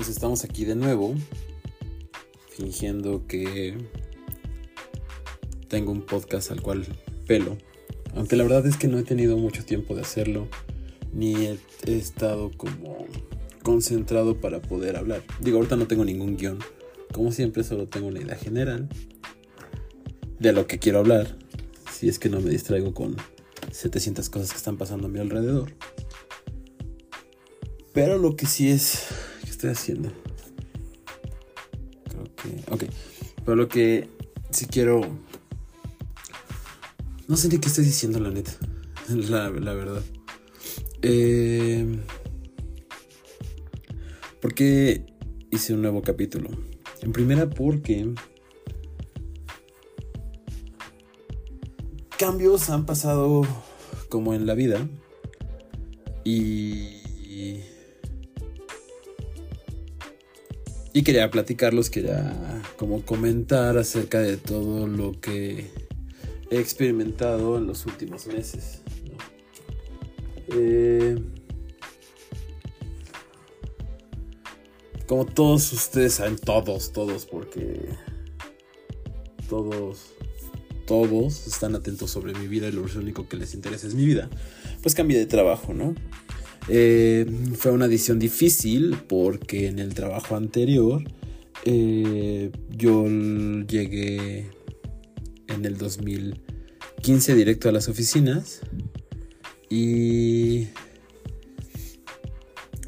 pues estamos aquí de nuevo, fingiendo que tengo un podcast al cual pelo. Aunque la verdad es que no he tenido mucho tiempo de hacerlo, ni he, estado como concentrado para poder hablar. Digo, ahorita no tengo ningún guion. Como siempre, solo tengo una idea general de lo que quiero hablar. Si es que no me distraigo con 700 cosas que están pasando a mi alrededor. Pero lo que sí es... ¿Qué estoy haciendo? Creo que... Ok. Pero lo que sí quiero... No sé ni qué estoy diciendo, la neta. La, la verdad. Eh... ¿Por qué hice un nuevo capítulo? En primera porque... Cambios han pasado como en la vida. Y Y quería platicarlos, quería como comentar acerca de todo lo que he experimentado en los últimos meses. Eh, como todos ustedes saben, todos, todos, porque todos, todos están atentos sobre mi vida y lo único que les interesa es mi vida, pues cambié de trabajo, ¿no? Eh, fue una edición difícil porque en el trabajo anterior eh, yo llegué en el 2015 directo a las oficinas y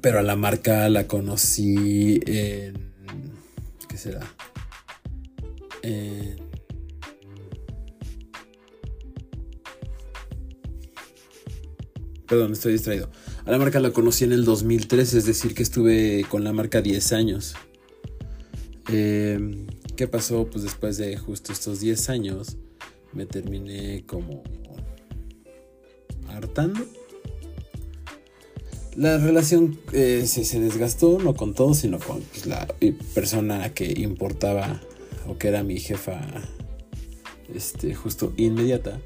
pero a la marca la conocí en qué será en Perdón, estoy distraído. A la marca la conocí en el 2003, es decir, que estuve con la marca 10 años. Em, ¿Qué pasó? Pues después de justo estos 10 años, me terminé como hartando. La relación eh, se, desgastó, no con todo, sino con la persona que importaba o que era mi jefa, este, justo inmediata.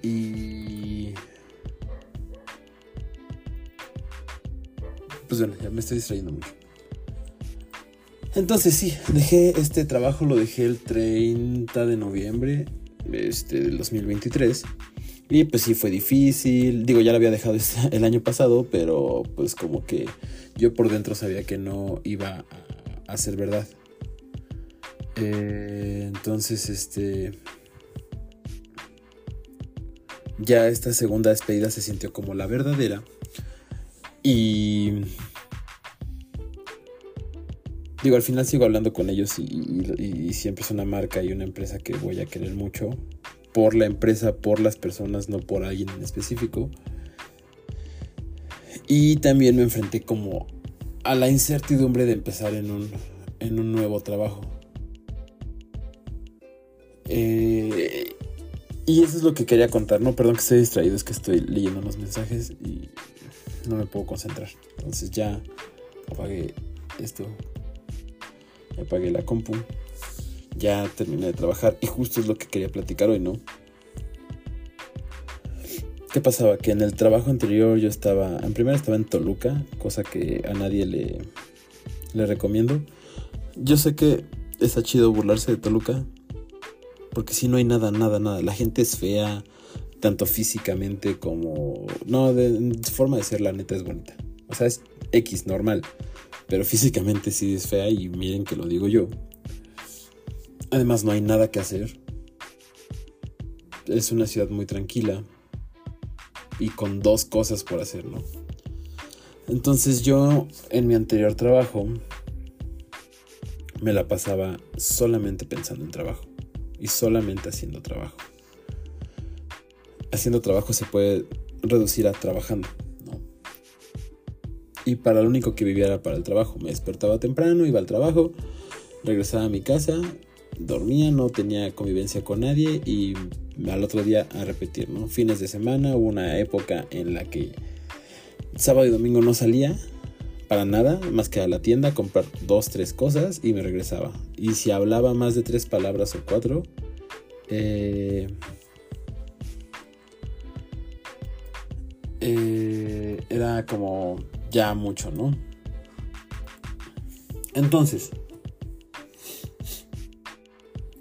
Y pues bueno, ya me estoy distrayendo mucho. Entonces sí, dejé este trabajo, lo dejé el 30 de noviembre este, del 2023. Y pues sí fue difícil. Digo, ya lo había dejado este, el año pasado, pero pues como que yo por dentro sabía que no iba a, ser verdad. Eh, entonces, este... Ya esta segunda despedida se sintió como la verdadera. Y... Digo, al final sigo hablando con ellos y, siempre es una marca y una empresa que voy a querer mucho. Por la empresa, por las personas, no por alguien en específico. Y también me enfrenté como a la incertidumbre de empezar en un, en un nuevo trabajo. Eh, y eso es lo que quería contar, ¿no? Perdón que esté distraído, es que estoy leyendo los mensajes y no me puedo concentrar. Entonces ya apagué esto. Apagué la compu. Ya terminé de trabajar y justo es lo que quería platicar hoy, ¿no? ¿Qué pasaba? Que en el trabajo anterior yo estaba, en primera estaba en Toluca, cosa que a nadie le, le recomiendo. Yo sé que está chido burlarse de Toluca, porque si no hay nada, nada, nada. La gente es fea, tanto físicamente como... No, de, forma de ser la neta es bonita. O sea, es X, normal. Pero físicamente sí es fea y miren que lo digo yo. Además no hay nada que hacer. Es una ciudad muy tranquila. Y con dos cosas por hacer, ¿no? Entonces yo en mi anterior trabajo me la pasaba solamente pensando en trabajo. Y solamente haciendo trabajo haciendo trabajo se puede reducir a trabajando, ¿no? Y para lo único que vivía era para el trabajo. Me despertaba temprano, iba al trabajo, regresaba a mi casa, dormía, no tenía convivencia con nadie y al otro día a repetir, ¿no? Fines de semana, hubo una época en la que sábado y domingo no salía para nada, más que a la tienda comprar dos, tres cosas y me regresaba. Y si hablaba más de tres palabras o cuatro, eh, Eh, era como ya mucho, ¿no? Entonces,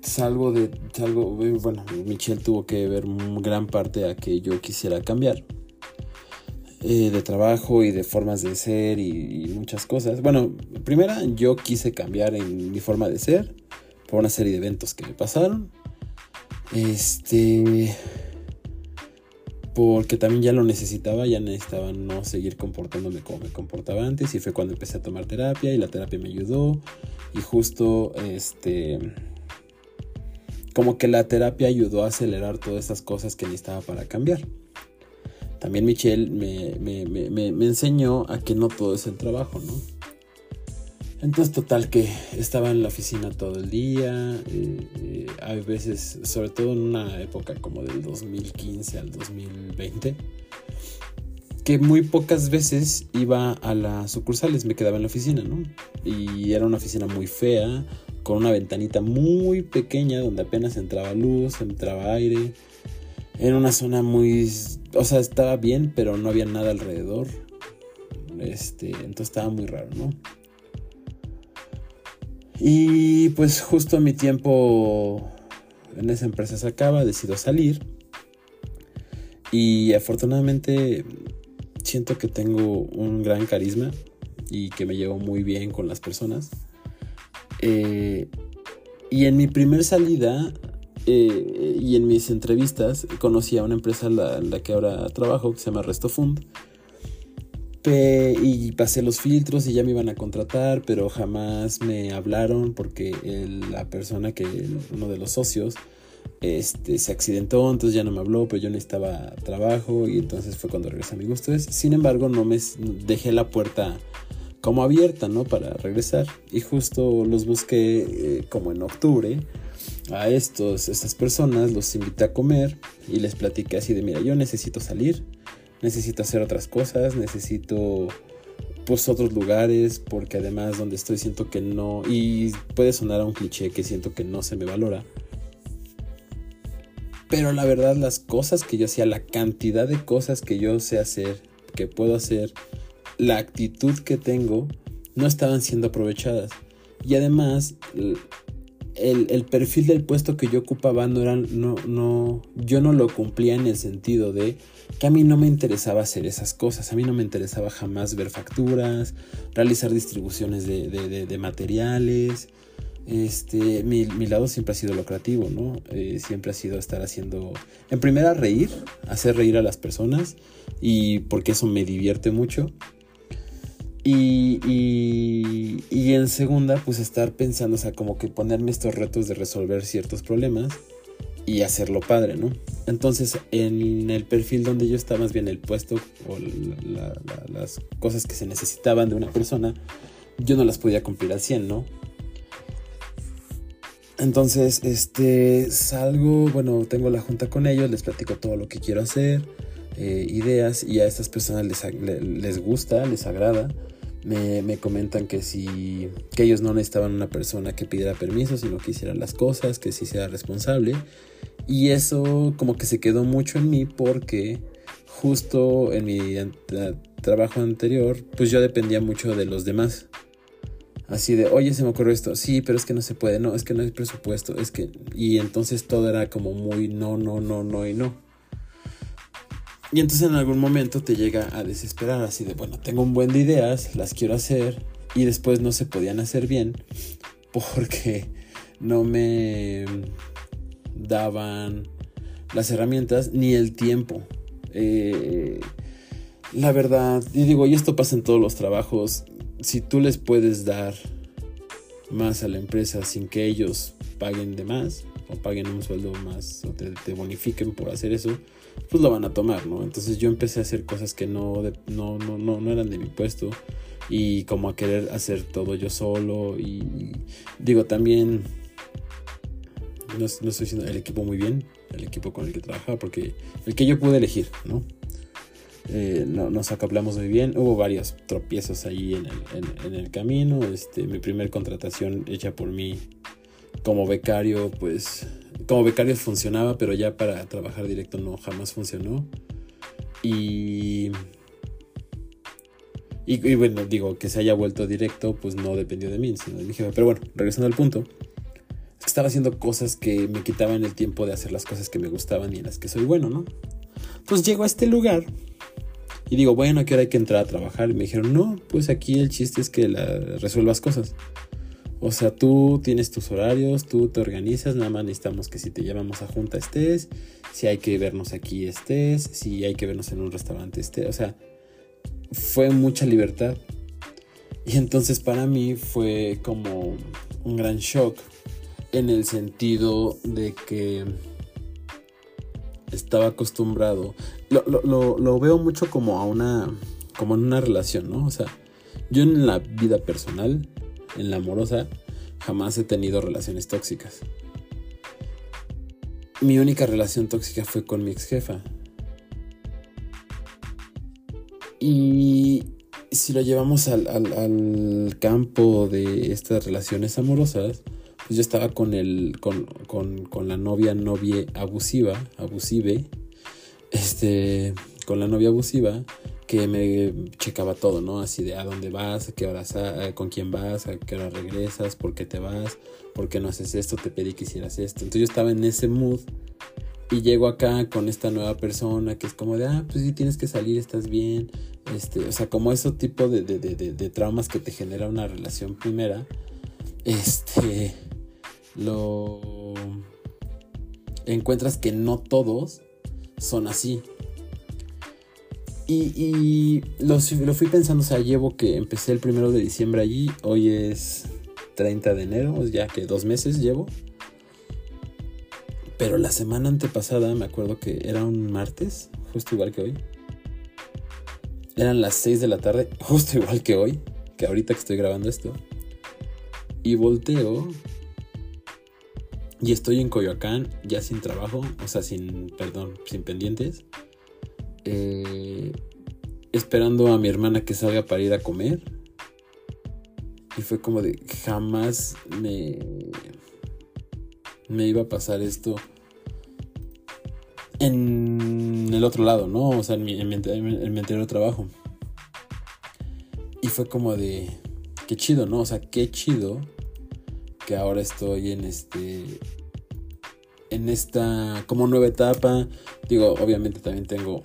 salgo de, salgo, bueno, Michelle tuvo que ver gran parte a que yo quisiera cambiar. Eh, de trabajo y de formas de ser y, muchas cosas. Bueno, primera, yo quise cambiar en mi forma de ser por una serie de eventos que me pasaron. Este. Porque también ya lo necesitaba, ya necesitaba no seguir comportándome como me comportaba antes. Y fue cuando empecé a tomar terapia y la terapia me ayudó. Y justo este. Como que la terapia ayudó a acelerar todas esas cosas que necesitaba para cambiar también Michelle me, enseñó a que no todo es el trabajo, ¿no? Entonces, total, que estaba en la oficina todo el día. Eh, eh, hay veces, sobre todo en una época como del 2015 al 2020, que muy pocas veces iba a las sucursales, me quedaba en la oficina, ¿no? Y era una oficina muy fea, con una ventanita muy pequeña donde apenas entraba luz, entraba aire en una zona muy... O sea, estaba bien, pero no había nada alrededor. Este, entonces estaba muy raro, ¿no? Y pues justo mi tiempo en esa empresa se acaba, decido salir. Y afortunadamente siento que tengo un gran carisma y que me llevo muy bien con las personas. Eh, y en mi primer salida eh, y en mis entrevistas conocí a una empresa en la, que ahora trabajo que se llama Restofund. Y pasé los filtros y ya me iban a contratar, pero jamás me hablaron porque la persona que, uno de los socios, este, se accidentó, entonces ya no me habló, pero yo necesitaba trabajo y entonces fue cuando regresé a mi gusto. Sin embargo, no me dejé la puerta como abierta, ¿no? Para regresar. Y justo los busqué eh, como en octubre a estos, estas personas los invité a comer y les platiqué así de, mira, yo necesito salir, necesito hacer otras cosas, necesito pues otros lugares, porque además donde estoy siento que no, y puede sonar a un cliché que siento que no se me valora. Pero la verdad las cosas que yo hacía, la cantidad de cosas que yo sé hacer, que puedo hacer, la actitud que tengo, no estaban siendo aprovechadas. Y además el, perfil del puesto que yo ocupaba no era, no, no, yo no lo cumplía en el sentido de que a mí no me interesaba hacer esas cosas, a mí no me interesaba jamás ver facturas, realizar distribuciones de, materiales, este, mi, lado siempre ha sido lucrativo, ¿no? Eh, siempre ha sido estar haciendo, en primera reír, hacer reír a las personas y porque eso me divierte mucho. Y, y, en segunda, pues estar pensando, o sea, como que ponerme estos retos de resolver ciertos problemas y hacerlo padre, ¿no? Entonces, en el perfil donde yo estaba, más bien el puesto o las cosas que se necesitaban de una persona, yo no las podía cumplir al 100, ¿no? Entonces, este, salgo, bueno, tengo la junta con ellos, les platico todo lo que quiero hacer, eh, ideas, y a estas personas les, les gusta, les agrada me, comentan que si que ellos no necesitaban una persona que pidiera permiso, sino que hiciera las cosas, que sí sea responsable. Y eso como que se quedó mucho en mí porque justo en mi trabajo anterior, pues yo dependía mucho de los demás. Así de, oye, se me ocurrió esto. Sí, pero es que no se puede. No, es que no hay presupuesto. Es que... Y entonces todo era como muy no, no, no, no y no. Y entonces en algún momento te llega a desesperar así de, bueno, tengo un buen de ideas, las quiero hacer y después no se podían hacer bien porque no me daban las herramientas ni el tiempo. Eh, la verdad, y digo, y esto pasa en todos los trabajos, si tú les puedes dar más a la empresa sin que ellos paguen de más o paguen un sueldo más o te bonifiquen por hacer eso, pues lo van a tomar, ¿no? Entonces yo empecé a hacer cosas que no, no, no, no, eran de mi puesto y como a querer hacer todo yo solo y digo también no, estoy diciendo el equipo muy bien, el equipo con el que trabajaba, porque el que yo pude elegir, ¿no? Eh, no, nos acoplamos muy bien. Hubo varios tropiezos ahí en el, en el, camino. Este, mi primer contratación hecha por mí como becario, pues como becario funcionaba, pero ya para trabajar directo no jamás funcionó. Y Y, bueno, digo, que se haya vuelto directo, pues no dependió de mí, sino de mi jefe. Pero bueno, regresando al punto, estaba haciendo cosas que me quitaban el tiempo de hacer las cosas que me gustaban y en las que soy bueno, ¿no? Entonces llego a este lugar y digo, bueno, ¿a hay que entrar a trabajar? Y me dijeron, no, pues aquí el chiste es que la, resuelvas cosas. O sea, tú tienes tus horarios, tú te organizas, nada más necesitamos que si te llamamos a junta estés, si hay que vernos aquí estés, si hay que vernos en un restaurante estés, o sea, fue mucha libertad. Y entonces para mí fue como un gran shock en el sentido de que estaba acostumbrado. Lo, lo, lo, veo mucho como a una. como en una relación, ¿no? O sea, yo en la vida personal en la amorosa, jamás he tenido relaciones tóxicas. Mi única relación tóxica fue con mi ex jefa. Y si lo llevamos al, campo de estas relaciones amorosas, pues yo estaba con, el, con, con la novia, novia abusiva, abusive, este, con la novia abusiva que me checaba todo, ¿no? Así de a dónde vas, a qué horas, con quién vas, a qué hora regresas, por qué te vas, por qué no haces esto, te pedí que hicieras esto. Entonces yo estaba en ese mood y llego acá con esta nueva persona que es como de, ah, pues sí tienes que salir, estás bien. Este, o sea, como ese tipo de, de, de, de traumas que te genera una relación primera, este, lo encuentras que no todos son así. Y, lo, fui pensando, o sea, llevo que empecé el primero de diciembre allí, hoy es 30 de enero, ya que dos meses llevo. Pero la semana antepasada, me acuerdo que era un martes, justo igual que hoy. Eran las 6 de la tarde, justo igual que hoy, que ahorita que estoy grabando esto. Y volteo y estoy en Coyoacán, ya sin trabajo, o sea, sin, perdón, sin pendientes. Eh, esperando a mi hermana que salga para ir a comer. Y fue como de jamás me, me iba a pasar esto en el otro lado, ¿no? O sea, en mi, en anterior trabajo. Y fue como de, qué chido, ¿no? O sea, qué chido que ahora estoy en este en esta como nueva etapa. Digo, obviamente también tengo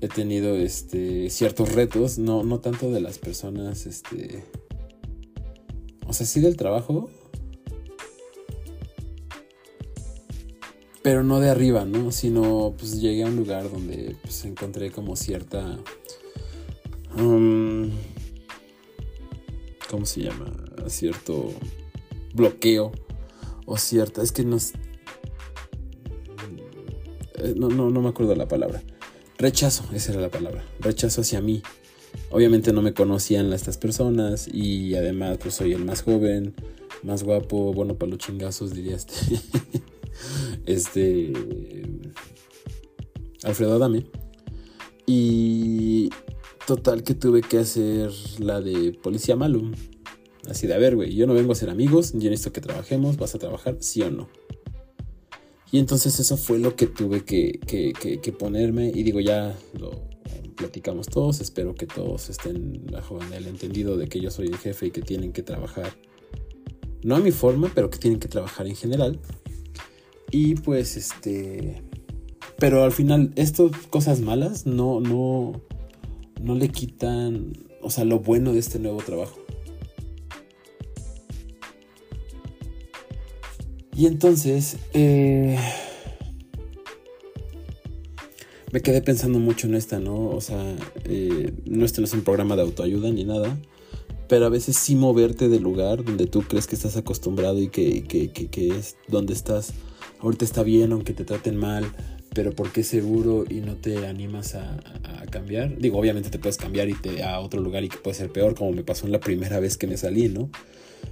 he tenido este ciertos retos, no no tanto de las personas este o sea, sí del trabajo, pero no de arriba, ¿no? Sino pues llegué a un lugar donde pues encontré como cierta um, ¿cómo se llama? Cierto bloqueo o cierta, es que no, eh, no, no, no me acuerdo la palabra. Rechazo, esa era la palabra. Rechazo hacia mí. Obviamente no me conocían estas personas y además pues soy el más joven, más guapo, bueno para los chingazos diría este. este Alfredo Adame. Y total que tuve que hacer la de policía malo. Así de, a ver, güey, yo no vengo a ser amigos, yo necesito que trabajemos, vas a trabajar, sí o no. Y entonces eso fue lo que tuve que, que, ponerme y digo, ya lo platicamos todos, espero que todos estén bajo el entendido de que yo soy el jefe y que tienen que trabajar, no a mi forma, pero que tienen que trabajar en general. Y pues este... Pero al final, estas cosas malas no, no, no le quitan, o sea, lo bueno de este nuevo trabajo. Y entonces eh, me quedé pensando mucho en esta, ¿no? O sea, eh, no es un programa de autoayuda ni nada, pero a veces sí moverte del lugar donde tú crees que estás acostumbrado y que, es donde estás, ahorita está bien aunque te traten mal, pero ¿por qué seguro y no te animas a, cambiar? Digo, obviamente te puedes cambiar y te, a otro lugar y que puede ser peor, como me pasó en la primera vez que me salí, ¿no?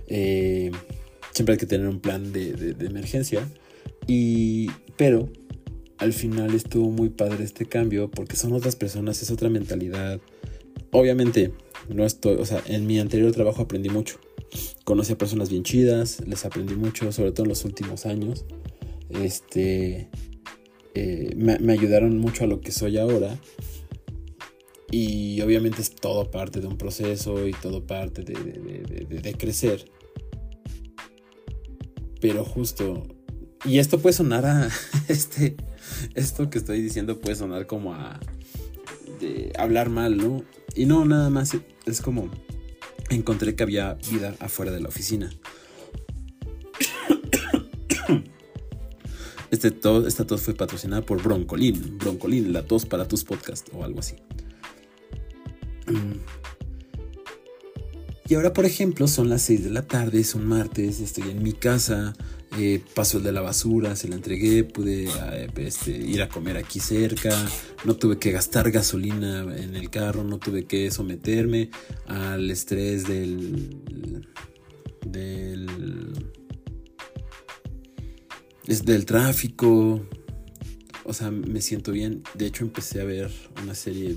Eh, siempre hay que tener un plan de, emergencia. Y, pero al final estuvo muy padre este cambio porque son otras personas, es otra mentalidad. Obviamente, no estoy, o sea, en mi anterior trabajo aprendí mucho. Conocí a personas bien chidas, les aprendí mucho, sobre todo en los últimos años. Este, eh, me, me ayudaron mucho a lo que soy ahora. Y obviamente es todo parte de un proceso y todo parte de, de crecer. Pero justo y esto puede sonar a. Este. Esto que estoy diciendo puede sonar como a. De hablar mal, ¿no? Y no, nada más. Es como. Encontré que había vida afuera de la oficina. Este tos, esta tos fue patrocinada por Broncolin. Broncolin, la tos para tus podcasts o algo así. Y ahora, por ejemplo, son las 6 de la tarde, es un martes, estoy en mi casa, eh, pasó el de la basura, se la entregué, pude eh, este, ir a comer aquí cerca, no tuve que gastar gasolina en el carro, no tuve que someterme al estrés del... del... del tráfico, o sea, me siento bien. De hecho, empecé a ver una serie.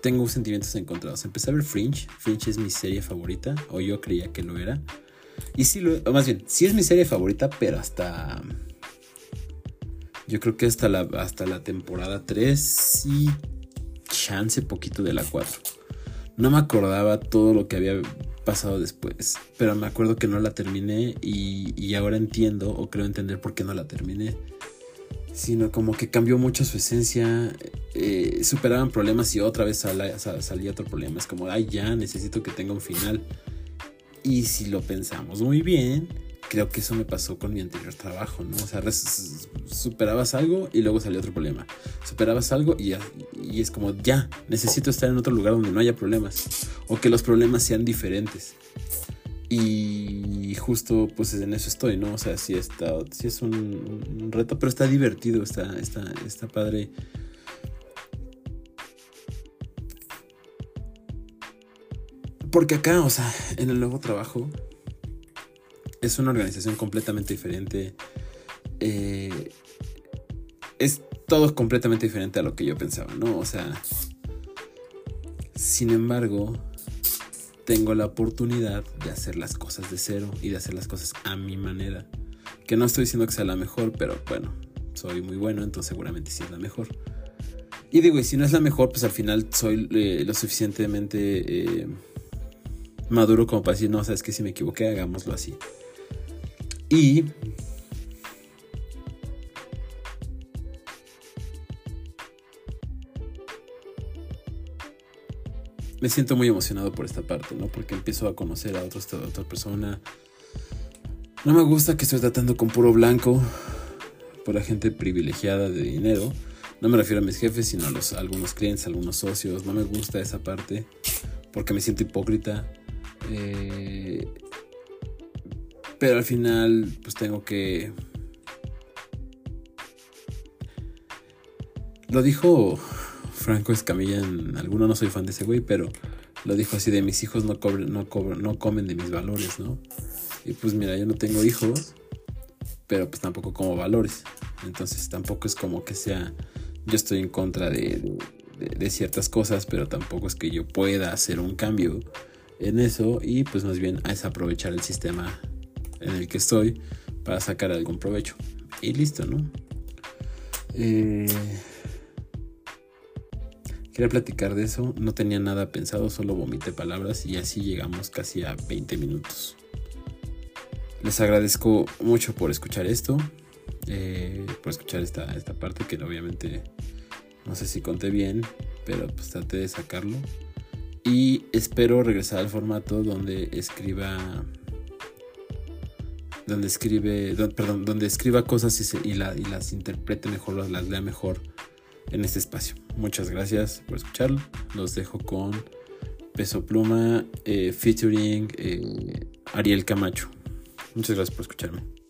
Tengo sentimientos encontrados. Empecé a ver Fringe. Fringe es mi serie favorita, o yo creía que lo era. Y sí, lo, más bien, sí es mi serie favorita, pero hasta... Yo creo que hasta la, hasta la temporada 3 sí chance poquito de la 4. No me acordaba todo lo que había pasado después, pero me acuerdo que no la terminé y, ahora entiendo o creo entender por qué no la terminé. Sino como que cambió mucho su esencia, eh, superaban problemas y otra vez salía otro problema. Es como, ay, ya necesito que tenga un final. Y si lo pensamos muy bien, creo que eso me pasó con mi anterior trabajo, ¿no? O sea, superabas algo y luego salió otro problema. Superabas algo y, y es como, ya, necesito estar en otro lugar donde no haya problemas. O que los problemas sean diferentes. Y justo pues en eso estoy, ¿no? O sea, sí, está, sí es un, reto, pero está divertido, está, está, está padre Porque acá, o sea, en el nuevo trabajo es una organización completamente diferente. Eh, es todo completamente diferente a lo que yo pensaba, ¿no? O sea, sin embargo, tengo la oportunidad de hacer las cosas de cero y de hacer las cosas a mi manera. Que no estoy diciendo que sea la mejor, pero bueno, soy muy bueno, entonces seguramente sí es la mejor. Y digo, y si no es la mejor, pues al final soy eh, lo suficientemente... Eh, maduro como para decir, no, sabes que si me equivoqué, hagámoslo así. Y me siento muy emocionado por esta parte, ¿no? Porque empiezo a conocer a, otros, otra persona. No me gusta que estoy tratando con puro blanco, por la gente privilegiada de dinero. No me refiero a mis jefes, sino a, los, a algunos clientes, a algunos socios. No me gusta esa parte porque me siento hipócrita. Eh, pero al final, pues tengo que... Lo dijo Franco Escamilla en alguno, no soy fan de ese güey, pero lo dijo así de mis hijos no, no, no comen de mis valores, ¿no? Y pues mira, yo no tengo hijos, pero pues tampoco como valores. Entonces tampoco es como que sea, yo estoy en contra de, de ciertas cosas, pero tampoco es que yo pueda hacer un cambio en eso y pues más bien es aprovechar el sistema en el que estoy para sacar algún provecho. Y listo, ¿no? Eh, quería platicar de eso, no tenía nada pensado, solo vomité palabras y así llegamos casi a 20 minutos. Les agradezco mucho por escuchar esto, eh, por escuchar esta, esta parte que obviamente no sé si conté bien, pero pues traté de sacarlo. Y espero regresar al formato donde escriba. Donde escribe. perdón, donde escriba cosas y, y, las interprete mejor, las lea mejor en este espacio. Muchas gracias por escucharlo. Los dejo con Peso Pluma, eh, featuring eh, Ariel Camacho. Muchas gracias por escucharme.